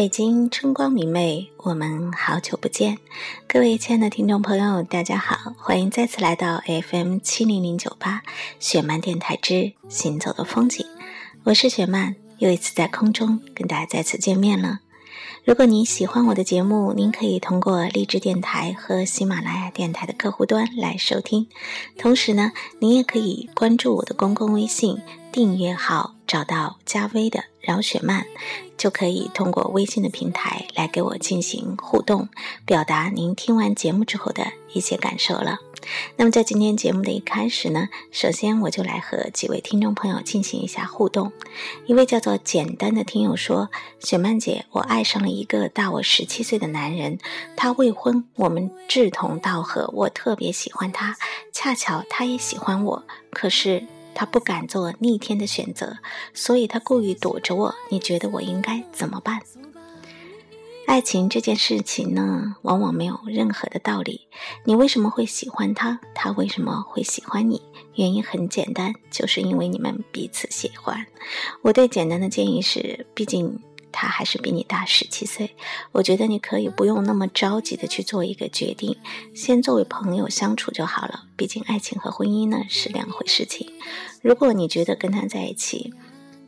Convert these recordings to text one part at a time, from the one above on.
北京春光明媚，我们好久不见，各位亲爱的听众朋友，大家好，欢迎再次来到 FM 七零零九八雪漫电台之行走的风景，我是雪漫，又一次在空中跟大家再次见面了。如果您喜欢我的节目，您可以通过荔枝电台和喜马拉雅电台的客户端来收听，同时呢，您也可以关注我的公共微信订阅号，找到加微的。饶雪漫，就可以通过微信的平台来给我进行互动，表达您听完节目之后的一些感受了。那么在今天节目的一开始呢，首先我就来和几位听众朋友进行一下互动。一位叫做简单的听友说：“雪漫姐，我爱上了一个大我十七岁的男人，他未婚，我们志同道合，我特别喜欢他，恰巧他也喜欢我，可是……”他不敢做逆天的选择，所以他故意躲着我。你觉得我应该怎么办？爱情这件事情呢，往往没有任何的道理。你为什么会喜欢他？他为什么会喜欢你？原因很简单，就是因为你们彼此喜欢。我对简单的建议是，毕竟。他还是比你大十七岁，我觉得你可以不用那么着急的去做一个决定，先作为朋友相处就好了。毕竟爱情和婚姻呢是两回事情。如果你觉得跟他在一起，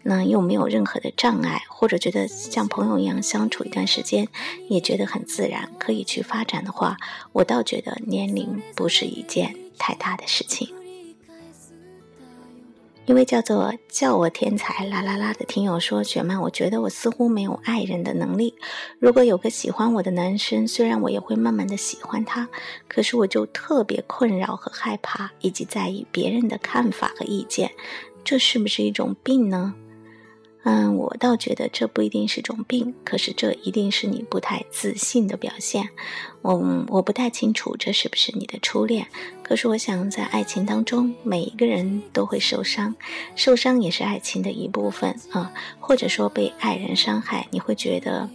那又没有任何的障碍，或者觉得像朋友一样相处一段时间，也觉得很自然，可以去发展的话，我倒觉得年龄不是一件太大的事情。一位叫做“叫我天才啦啦啦”的听友说：“雪曼，我觉得我似乎没有爱人的能力。如果有个喜欢我的男生，虽然我也会慢慢的喜欢他，可是我就特别困扰和害怕，以及在意别人的看法和意见。这是不是一种病呢？”嗯，我倒觉得这不一定是种病，可是这一定是你不太自信的表现。我我不太清楚这是不是你的初恋，可是我想在爱情当中，每一个人都会受伤，受伤也是爱情的一部分啊，或者说被爱人伤害，你会觉得。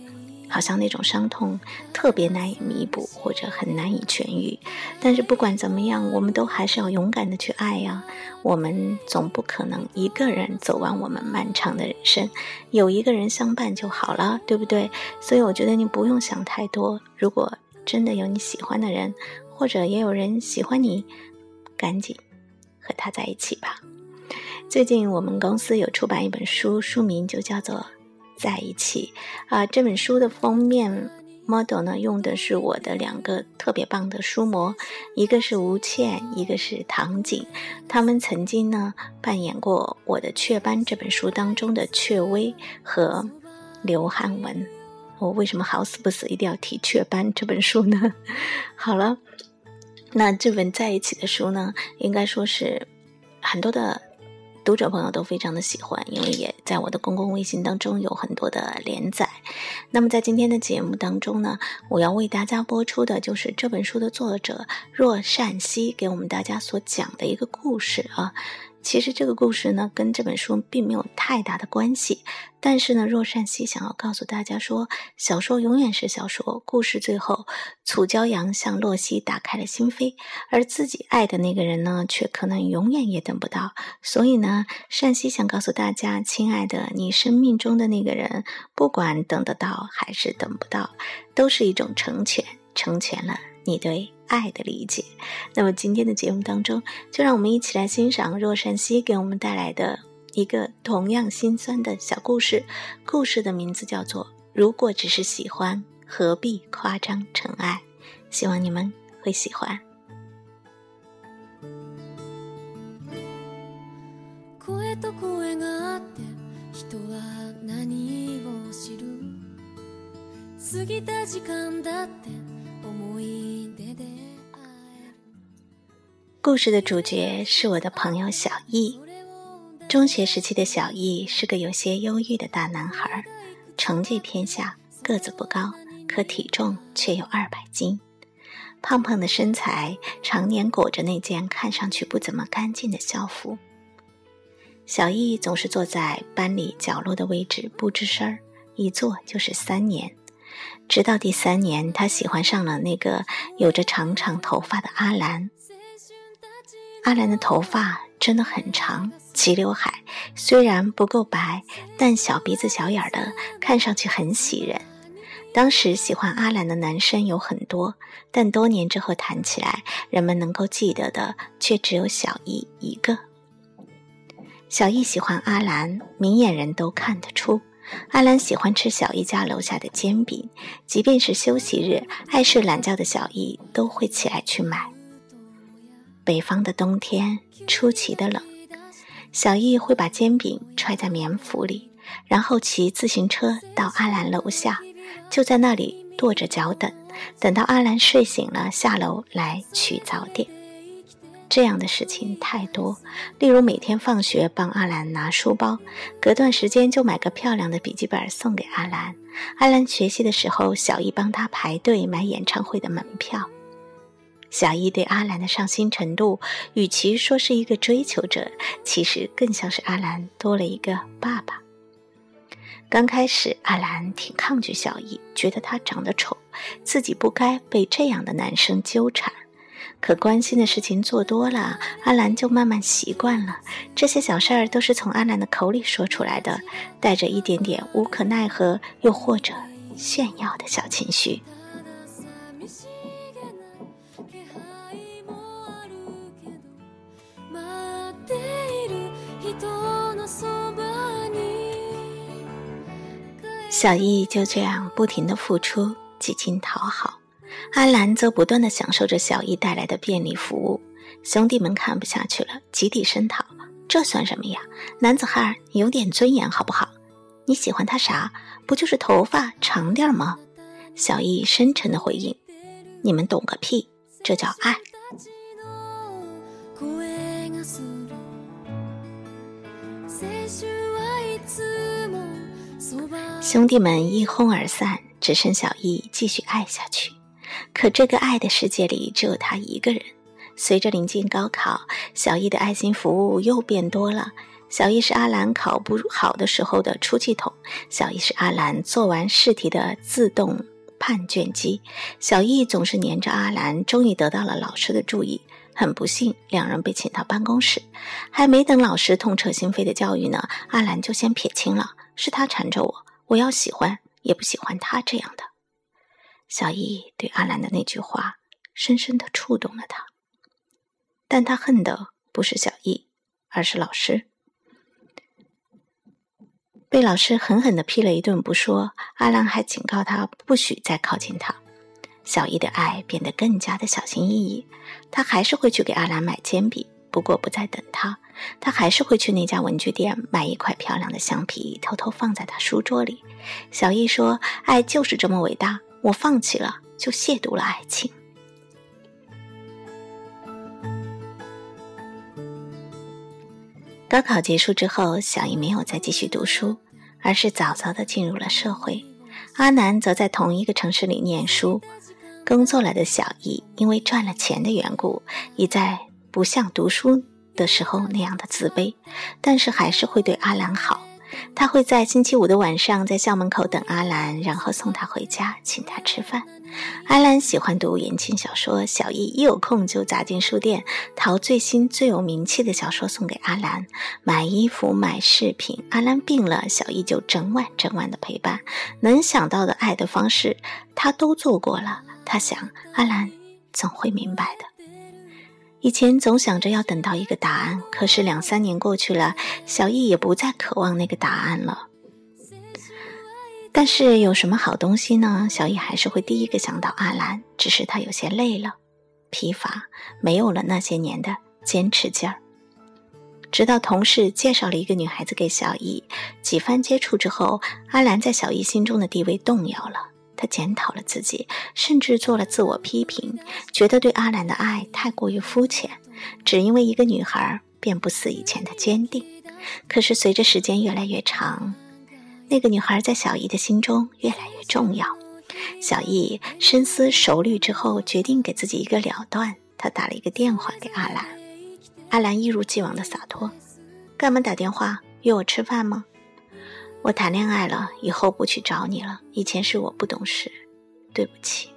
好像那种伤痛特别难以弥补，或者很难以痊愈。但是不管怎么样，我们都还是要勇敢的去爱呀。我们总不可能一个人走完我们漫长的人生，有一个人相伴就好了，对不对？所以我觉得你不用想太多。如果真的有你喜欢的人，或者也有人喜欢你，赶紧和他在一起吧。最近我们公司有出版一本书，书名就叫做。在一起啊！这本书的封面 model 呢，用的是我的两个特别棒的书模，一个是吴倩，一个是唐景。他们曾经呢扮演过我的《雀斑》这本书当中的雀薇和刘汉文。我为什么好死不死一定要提《雀斑》这本书呢？好了，那这本在一起的书呢，应该说是很多的。读者朋友都非常的喜欢，因为也在我的公共微信当中有很多的连载。那么在今天的节目当中呢，我要为大家播出的就是这本书的作者若善熙给我们大家所讲的一个故事啊。其实这个故事呢，跟这本书并没有太大的关系。但是呢，若善熙想要告诉大家说，小说永远是小说。故事最后，楚骄阳向洛西打开了心扉，而自己爱的那个人呢，却可能永远也等不到。所以呢，善熙想告诉大家，亲爱的，你生命中的那个人，不管等得到还是等不到，都是一种成全，成全了你对。爱的理解。那么今天的节目当中，就让我们一起来欣赏若善熙给我们带来的一个同样心酸的小故事。故事的名字叫做《如果只是喜欢，何必夸张成爱》。希望你们会喜欢。故事的主角是我的朋友小易。中学时期的小易是个有些忧郁的大男孩，成绩偏下，个子不高，可体重却有二百斤。胖胖的身材，常年裹着那件看上去不怎么干净的校服。小易总是坐在班里角落的位置，不吱声儿，一坐就是三年。直到第三年，他喜欢上了那个有着长长头发的阿兰。阿兰的头发真的很长，齐刘海，虽然不够白，但小鼻子小眼的，看上去很喜人。当时喜欢阿兰的男生有很多，但多年之后谈起来，人们能够记得的却只有小易一个。小易喜欢阿兰，明眼人都看得出。阿兰喜欢吃小易家楼下的煎饼，即便是休息日，爱睡懒觉的小易都会起来去买。北方的冬天出奇的冷，小易会把煎饼揣在棉服里，然后骑自行车到阿兰楼下，就在那里跺着脚等，等到阿兰睡醒了下楼来取早点。这样的事情太多，例如每天放学帮阿兰拿书包，隔段时间就买个漂亮的笔记本送给阿兰。阿兰学习的时候，小易帮他排队买演唱会的门票。小易对阿兰的上心程度，与其说是一个追求者，其实更像是阿兰多了一个爸爸。刚开始，阿兰挺抗拒小易，觉得他长得丑，自己不该被这样的男生纠缠。可关心的事情做多了，阿兰就慢慢习惯了。这些小事儿都是从阿兰的口里说出来的，带着一点点无可奈何，又或者炫耀的小情绪。小易就这样不停的付出，几经讨好。阿兰则不断的享受着小易带来的便利服务，兄弟们看不下去了，集体声讨：“这算什么呀？男子汉有点尊严好不好？你喜欢他啥？不就是头发长点吗？”小易深沉的回应：“你们懂个屁，这叫爱。”兄弟们一哄而散，只剩小易继续爱下去。可这个爱的世界里只有他一个人。随着临近高考，小易的爱心服务又变多了。小易是阿兰考不好的时候的出气筒，小易是阿兰做完试题的自动判卷机。小易总是黏着阿兰，终于得到了老师的注意。很不幸，两人被请到办公室，还没等老师痛彻心扉的教育呢，阿兰就先撇清了，是他缠着我，我要喜欢也不喜欢他这样的。小易对阿兰的那句话，深深的触动了他。但他恨的不是小易，而是老师。被老师狠狠的批了一顿不说，阿兰还警告他不许再靠近他。小易的爱变得更加的小心翼翼，他还是会去给阿兰买铅笔，不过不再等他。他还是会去那家文具店买一块漂亮的橡皮，偷偷放在他书桌里。小易说：“爱就是这么伟大。”我放弃了，就亵渎了爱情。高考结束之后，小易没有再继续读书，而是早早的进入了社会。阿南则在同一个城市里念书、工作了的小易，因为赚了钱的缘故，已在不像读书的时候那样的自卑，但是还是会对阿兰好。他会在星期五的晚上在校门口等阿兰，然后送她回家，请她吃饭。阿兰喜欢读言情小说，小易一有空就砸进书店淘最新最有名气的小说送给阿兰。买衣服、买饰品，阿兰病了，小易就整晚整晚的陪伴。能想到的爱的方式，他都做过了。他想，阿兰总会明白的。以前总想着要等到一个答案，可是两三年过去了，小易也不再渴望那个答案了。但是有什么好东西呢？小易还是会第一个想到阿兰，只是他有些累了，疲乏，没有了那些年的坚持劲儿。直到同事介绍了一个女孩子给小易，几番接触之后，阿兰在小易心中的地位动摇了。他检讨了自己，甚至做了自我批评，觉得对阿兰的爱太过于肤浅，只因为一个女孩便不似以前的坚定。可是随着时间越来越长，那个女孩在小易的心中越来越重要。小易深思熟虑之后，决定给自己一个了断。他打了一个电话给阿兰，阿兰一如既往的洒脱：“干嘛打电话？约我吃饭吗？”我谈恋爱了，以后不去找你了。以前是我不懂事，对不起。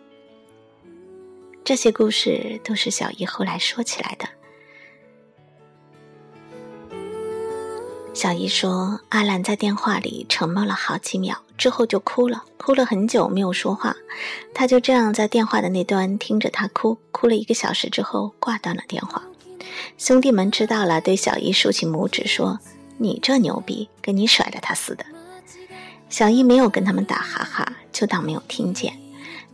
这些故事都是小姨后来说起来的。小姨说，阿兰在电话里沉默了好几秒，之后就哭了，哭了很久没有说话。他就这样在电话的那端听着她哭，哭了一个小时之后挂断了电话。兄弟们知道了，对小姨竖起拇指说：“你这牛逼，跟你甩了他似的。”小姨没有跟他们打哈哈，就当没有听见。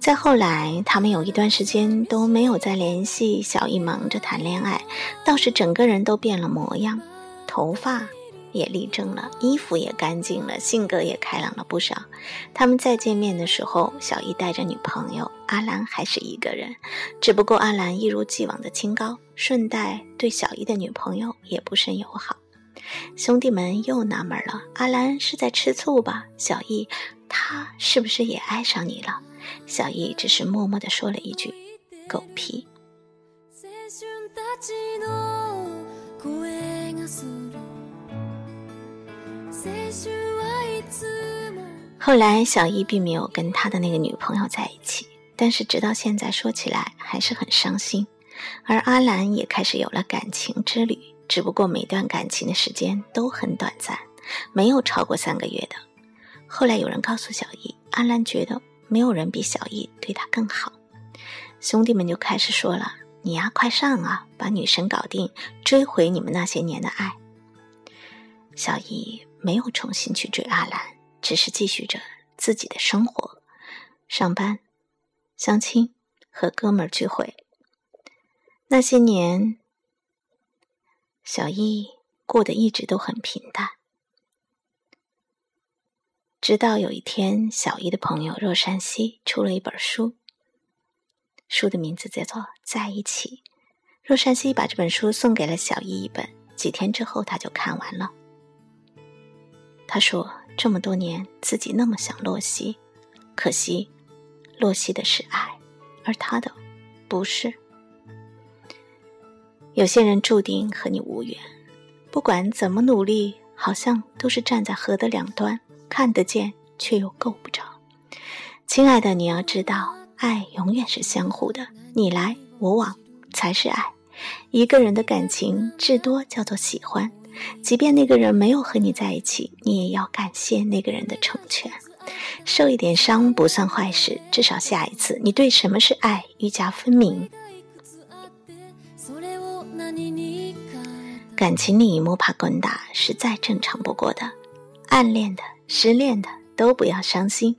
再后来，他们有一段时间都没有再联系。小姨忙着谈恋爱，倒是整个人都变了模样，头发也立正了，衣服也干净了，性格也开朗了不少。他们再见面的时候，小姨带着女朋友阿兰还是一个人，只不过阿兰一如既往的清高，顺带对小姨的女朋友也不甚友好。兄弟们又纳闷了：阿兰是在吃醋吧？小易，他是不是也爱上你了？小易只是默默地说了一句：“狗屁。”后来，小易并没有跟他的那个女朋友在一起，但是直到现在说起来还是很伤心。而阿兰也开始有了感情之旅，只不过每段感情的时间都很短暂，没有超过三个月的。后来有人告诉小易，阿兰觉得。没有人比小易对他更好，兄弟们就开始说了：“你呀，快上啊，把女神搞定，追回你们那些年的爱。”小易没有重新去追阿兰，只是继续着自己的生活，上班、相亲和哥们儿聚会。那些年，小易过得一直都很平淡。直到有一天，小姨的朋友若山西出了一本书，书的名字叫做《在一起》。若山西把这本书送给了小姨一本，几天之后他就看完了。他说：“这么多年，自己那么想洛西，可惜洛西的是爱，而他的不是。有些人注定和你无缘，不管怎么努力，好像都是站在河的两端。”看得见，却又够不着。亲爱的，你要知道，爱永远是相互的，你来我往才是爱。一个人的感情至多叫做喜欢，即便那个人没有和你在一起，你也要感谢那个人的成全。受一点伤不算坏事，至少下一次你对什么是爱愈加分明。感情里摸爬滚打是再正常不过的，暗恋的。失恋的都不要伤心，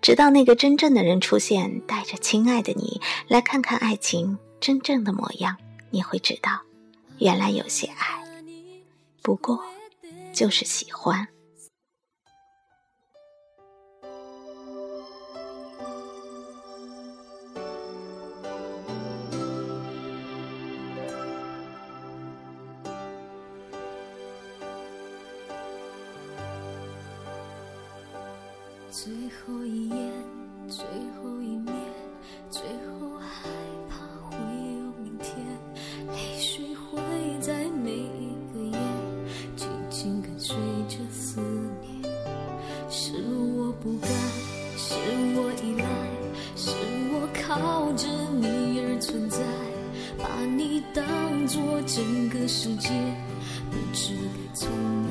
直到那个真正的人出现，带着亲爱的你来看看爱情真正的模样，你会知道，原来有些爱，不过就是喜欢。是我不甘，是我依赖，是我靠着你而存在，把你当作整个世界，不知该从哪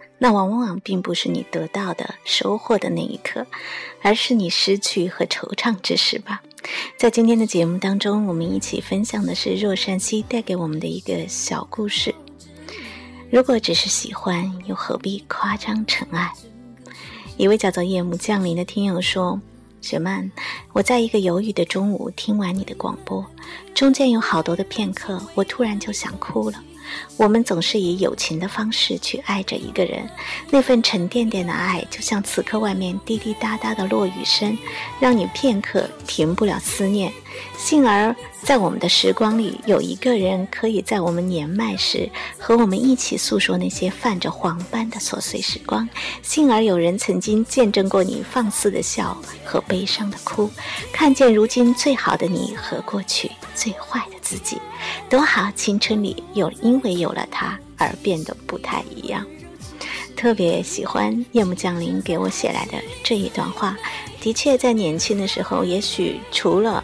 那往往并不是你得到的、收获的那一刻，而是你失去和惆怅之时吧。在今天的节目当中，我们一起分享的是若山西带给我们的一个小故事。如果只是喜欢，又何必夸张成爱？一位叫做夜幕降临的听友说：“雪曼，我在一个犹豫的中午听完你的广播，中间有好多的片刻，我突然就想哭了。我们总是以友情的方式去爱着一个人，那份沉甸甸的爱，就像此刻外面滴滴答答的落雨声，让你片刻停不了思念。幸而在我们的时光里，有一个人可以在我们年迈时和我们一起诉说那些泛着黄斑的琐碎时光。幸而有人曾经见证过你放肆的笑和悲伤的哭，看见如今最好的你和过去最坏的自己。多好，青春里有因为有了他而变得不太一样。特别喜欢夜幕降临给我写来的这一段话。的确，在年轻的时候，也许除了。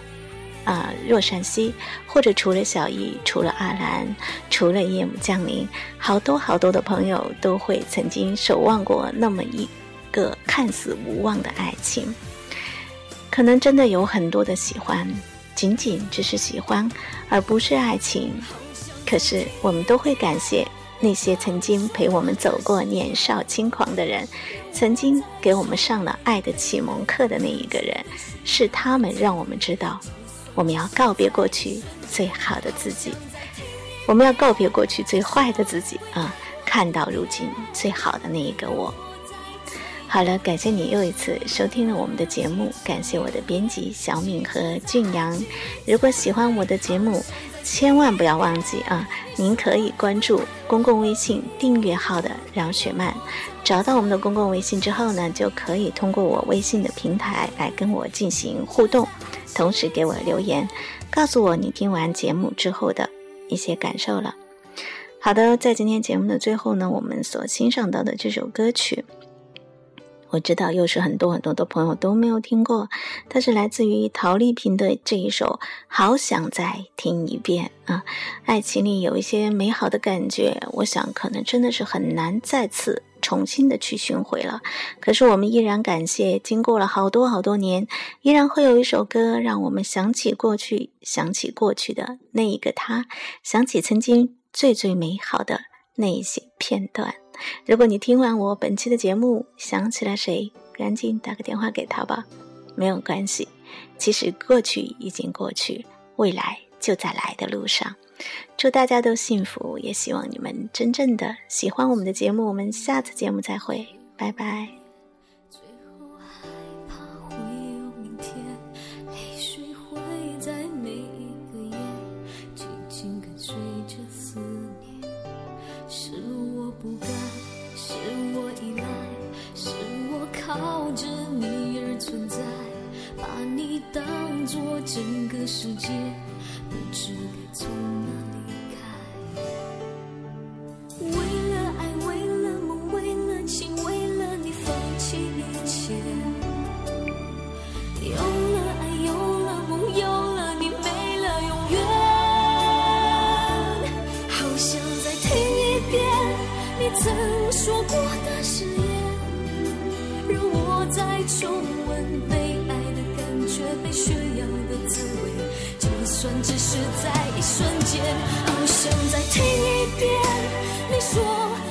啊，若山西，或者除了小易，除了阿兰，除了夜幕降临，好多好多的朋友都会曾经守望过那么一个看似无望的爱情。可能真的有很多的喜欢，仅仅只是喜欢，而不是爱情。可是我们都会感谢那些曾经陪我们走过年少轻狂的人，曾经给我们上了爱的启蒙课的那一个人，是他们让我们知道。我们要告别过去最好的自己，我们要告别过去最坏的自己啊！看到如今最好的那一个我。好了，感谢你又一次收听了我们的节目，感谢我的编辑小敏和俊阳。如果喜欢我的节目，千万不要忘记啊！您可以关注公共微信订阅号的饶雪漫，找到我们的公共微信之后呢，就可以通过我微信的平台来跟我进行互动。同时给我留言，告诉我你听完节目之后的一些感受了。好的，在今天节目的最后呢，我们所欣赏到的这首歌曲，我知道又是很多很多的朋友都没有听过，它是来自于陶丽萍的这一首《好想再听一遍》啊。爱情里有一些美好的感觉，我想可能真的是很难再次。重新的去寻回了，可是我们依然感谢，经过了好多好多年，依然会有一首歌让我们想起过去，想起过去的那一个他，想起曾经最最美好的那一些片段。如果你听完我本期的节目，想起了谁，赶紧打个电话给他吧。没有关系，其实过去已经过去，未来就在来的路上。祝大家都幸福，也希望你们真正的喜欢我们的节目。我们下次节目再会，拜拜。曾说过的誓言，让我再重温被爱的感觉，被炫耀的滋味。就算只是在一瞬间，好想再听一遍你说。